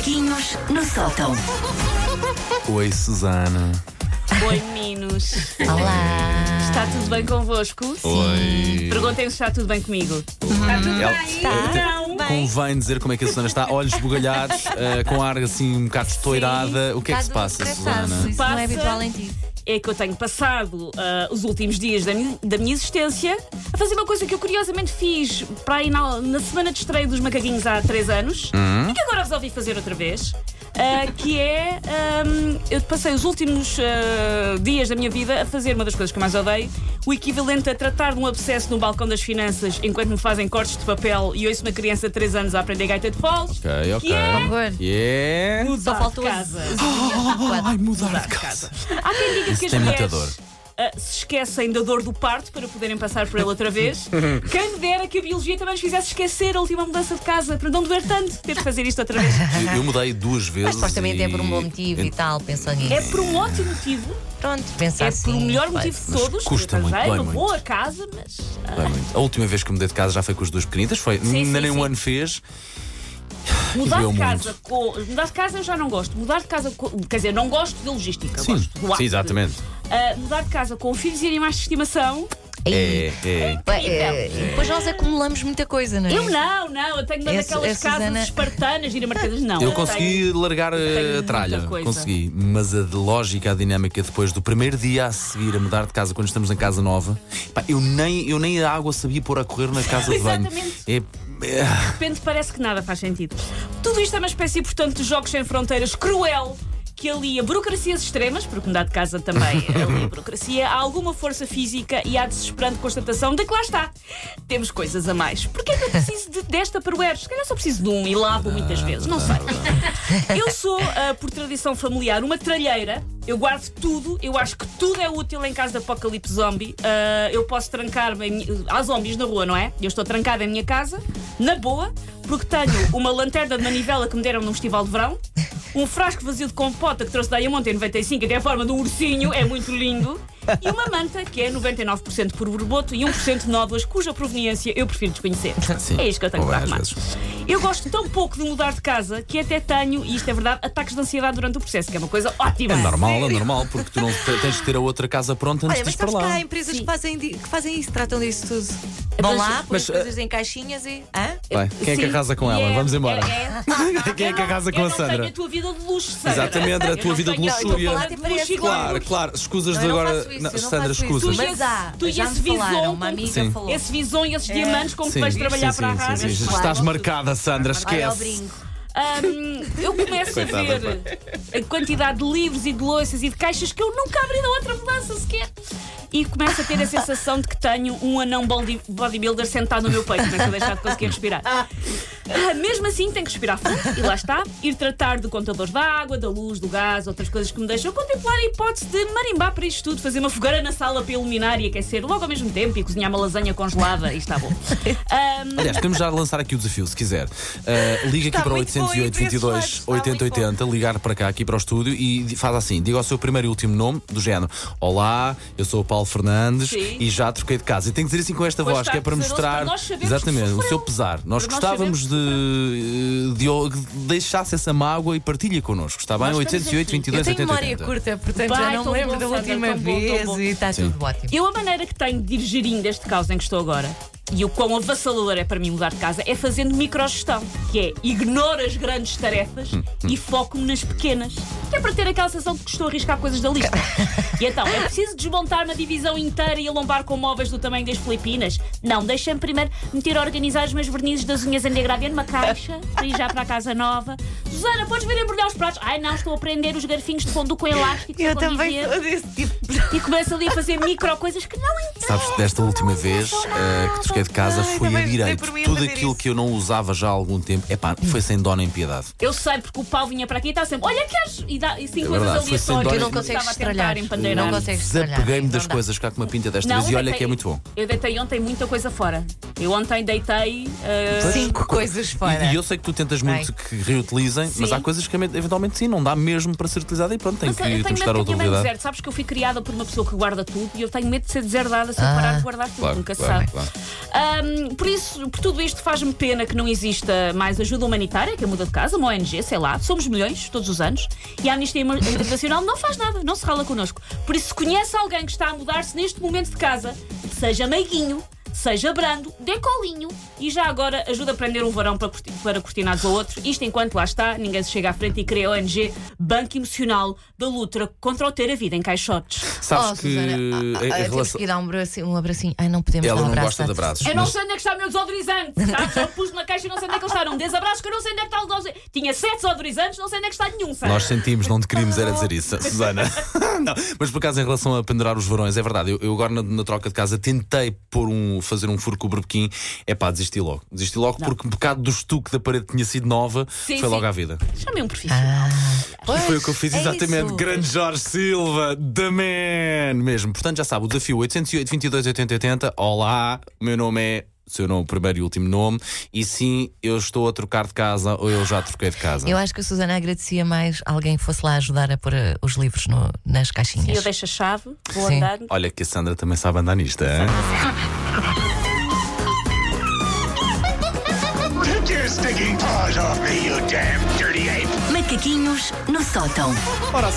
Macaquinhos no sótão. Oi, Susana. Oi, meninos. Olá! Está tudo bem convosco? Oi. Perguntem se está tudo bem comigo. Está tudo bem? Está Convém dizer como é que a Susana está, olhos esbugalhados, eh, com ar assim um bocado estourada. O que é que se passa, Susana? Isso não é habitual em ti. é que eu tenho passado ah, os últimos dias da, mi- da minha existência a fazer uma coisa que eu curiosamente fiz para aí na, na semana de estreia dos macaquinhos há 3 anos Hum? e que agora resolvi fazer outra vez. Ah, que é. ahm, eu passei os últimos ah, dias da minha vida a fazer uma das coisas que eu mais odeio, o equivalente a tratar de um abscesso no balcão das finanças enquanto me fazem cortes de papel e ouço uma criança de 3 anos a aprender gaita de foles. Ok, ok. Que é. Yeah. mudar Só faltou de as- casa. quadro. Ai, mudar de casa. Há quem diga Isso que as tem muita ah, se esquecem da dor do parto para poderem passar por ela outra vez. quem me dera que a biologia também nos fizesse esquecer a última mudança de casa para não doer tanto ter de fazer isto outra vez. Eu, eu mudei duas vezes. Mas supostamente e- é por um bom motivo e tal, pensou nisso. É por um ótimo motivo, Pronto, pensa é assim. por o melhor motivo de Mas todos. custa porque muito, dói uma muito. boa casa, mas. ah, Bem, muito. A última vez que mudei de casa já foi com os dois pequenitas, foi Sim, ainda sim, nem um sim. ano fez. Mudar de casa com. Mudar de casa eu já não gosto. Mudar de casa com. Quer dizer, não gosto de logística. Sim, gosto do sim, de- Ah, mudar de casa com filhos e animais de estimação. É, é. Bem, é, e depois nós acumulamos muita coisa, não é? Eu não, não, eu tenho uma Esse- daquelas casas Susana- espartanas de ir a marcadas. Não. Eu tenho- consegui largar tenho a tralha, consegui, mas a lógica, a dinâmica depois do primeiro dia a seguir a mudar de casa quando estamos em casa nova, pá, eu nem, eu nem a água sabia pôr a correr na casa de banho. Exatamente. É, é- De repente parece que nada faz sentido. Tudo isto é uma espécie, portanto, de jogos sem fronteiras cruel que alia burocracias extremas, porque mudar de casa também alia burocracia, há alguma força física e há desesperante constatação de que lá está. Temos coisas a mais. Porquê é que eu preciso de, desta para Se calhar só preciso de um e lavo muitas vezes, não sei. Eu sou, ah, por tradição familiar, uma tralheira. Eu guardo tudo, eu acho que tudo é útil em caso de apocalipse zombie. Ah, eu posso trancar-me. Há zombies na rua, não é? Eu estou trancada em minha casa, na boa, porque tenho uma lanterna de manivela que me deram num festival de verão, um frasco vazio de compota que trouxe da Diamond em 95 e tem a forma um ursinho, é muito lindo, e uma manta que é 99% por borboto e 1% nódoas, cuja proveniência eu prefiro desconhecer. Sim. É isto que eu tenho Ou para arrumar. Eu gosto tão pouco de mudar de casa que até tenho, e isto é verdade, ataques de ansiedade durante o processo, que é uma coisa ótima. é normal, é normal, porque tu não te- tens de ter a outra casa pronta antes Olha, de mas ir para sabes que lá. há empresas Sim. que fazem, que fazem isso, tratam disso tudo. Vão lá, põem mas, as coisas em caixinhas e. Hã? Vai, quem é que arrasa com e ela? é- Vamos embora. é- é- Quem é que arrasa com a Sandra? tenho a tua vida de luxo, Sandra. Exatamente, a tua vida de luxúria. De e Claro, claro, escusas de não agora. Isso, Não, eu não Sandra, faço isso. Tu e Mas há, tu e já esse me falaram, visão uma amiga Sim. falou. Esse visão e esses diamantes com que vais trabalhar sim, para a rádio. sim. Claro. Estás marcada, Sandra, Olha ao esquece. brinco. Hum, eu começo a Coitada, ver a quantidade de livros e de louças e de caixas que eu nunca abri da outra mudança sequer. E começo a ter a sensação de que tenho um anão body- bodybuilder sentado no meu peito. Começo a deixar de conseguir respirar. Ah, mesmo assim, tenho que respirar fundo e lá está. Ir tratar de contadores da água, da luz, do gás, outras coisas que me deixam contemplar a hipótese de marimbar para isto tudo, fazer uma fogueira na sala para iluminar e aquecer logo ao mesmo tempo e cozinhar uma lasanha congelada e está bom. Hum, Aliás, podemos já lançar aqui o desafio, se quiser. Uh, liga Está aqui para o muito bom, 808 e para esses 22 lados, está 80 muito bom. 80, ligar para cá, aqui para o estúdio e faz assim: diga o seu primeiro e último nome, do género. Olá, eu sou o Paulo Fernandes Sim. e já troquei de casa. E tem que dizer assim com esta Pois voz, que é para mostrar para nós exatamente o seu pesar. Nós Para nós gostávamos sabermos de, de, o- que deixasse essa mágoa e partilha connosco, está bem? Nós estamos 808 aqui. 22 Eu tenho 80 memória 80. curta, portanto Vai, já não me lembro da última bom, vez bom. e está Sim. tudo ótimo. Eu, a maneira que tenho de ir gerindo este caos em que estou agora, e o quão avassalador é para mim mudar de casa, é fazendo microgestão, que é ignoro as grandes tarefas e foco-me nas pequenas. Que é para ter aquela sensação de que estou a arriscar coisas da lista. E então, é preciso desmontar uma divisão inteira e alombar com móveis do tamanho das Filipinas? Não, deixem-me primeiro meter a organizar os meus vernizes das unhas em degradê numa caixa, para ir já para a casa nova. Susana, podes vir embrulhar os pratos? Ai não, estou a prender os garfinhos de fundo com elástico. Eu também sou desse tipo. E começo ali a fazer micro coisas que não entendo. Sabes, desta última vez eh, que troquei de casa Ai, foi a direito. Tudo aquilo isso. que eu não usava já há algum tempo, epá, foi sem dó nem piedade. Eu sei porque o pau vinha para aqui e estava sempre, olha, queres? E dá, e sim, É coisas verdade, aleatórias. Tu não que consegues estava a tentar estralhar. Não consegues. Desapeguei-me Não das dá. coisas cá com uma pinta desta Não, vez e eu olha que é muito bom. Eu deitei ontem muita coisa fora. Eu ontem deitei. uh, Cinco coisas fora. E, e eu sei que tu tentas muito que reutilizem, mas Sim. há coisas que eventualmente sim, não dá mesmo para ser utilizada e pronto, tem Mas que, eu tenho medo dar que deserte. Sabes que eu fui criada por uma pessoa que guarda tudo e eu tenho medo de ser deserdada se eu Ah. parar de guardar tudo. Claro, Nunca se sabe. claro. Ahm, por isso, por tudo isto, faz-me pena que não exista mais ajuda humanitária, que é muda de casa, uma ONG, sei lá. Somos milhões todos os anos e a Amnistia Internacional não faz nada, não se rala connosco. Por isso, se conhece alguém que está a mudar-se neste momento de casa, seja meiguinho. Seja brando, dê colinho e já agora ajuda a prender um varão para, para cortinados ao outro. Isto enquanto lá está, ninguém se chega à frente e cria a ONG Banco Emocional da luta contra o ter a vida em caixotes. Sabes oh, que Susana, em ah, ah, relação. que dar um abracinho, um abracinho. Ai, não podemos Ela dar um não abraço. gosta de abraços. Eu não sei onde é que está o meu desodorizante. Sabes? Eu pus na caixa e não sei onde é que eles estão. Desabraços que eu não sei onde é que está o desodorizante. Tinha sete desodorizantes, não sei onde é que está nenhum. Sabe? Nós sentimos, não te queríamos era dizer isso, Susana. não, mas por acaso, em relação a pendurar os varões, é verdade. Eu, eu agora na, na troca de casa tentei pôr um, fazer um furo com o berbequim. É pá, desisti logo. Desisti logo porque um bocado do estuque da parede tinha sido nova, Sim, foi logo sim. à vida. Chamei um profissional. E foi o que eu fiz é exatamente. isso. Grande Jorge Silva, The Man mesmo. Portanto, já sabe, o desafio 808 22 80 80. Olá, o meu nome é. Seu nome, primeiro e último nome, e sim, eu estou a trocar de casa ou eu já troquei de casa. Eu acho que a Susana agradecia mais alguém que fosse lá ajudar a pôr eh, os livros no- nas E caixinhas. eu deixo a chave, vou Sim. andar. Olha que a Sandra também sabe andar nisto, hein? Macaquinhos no sótão. Ora,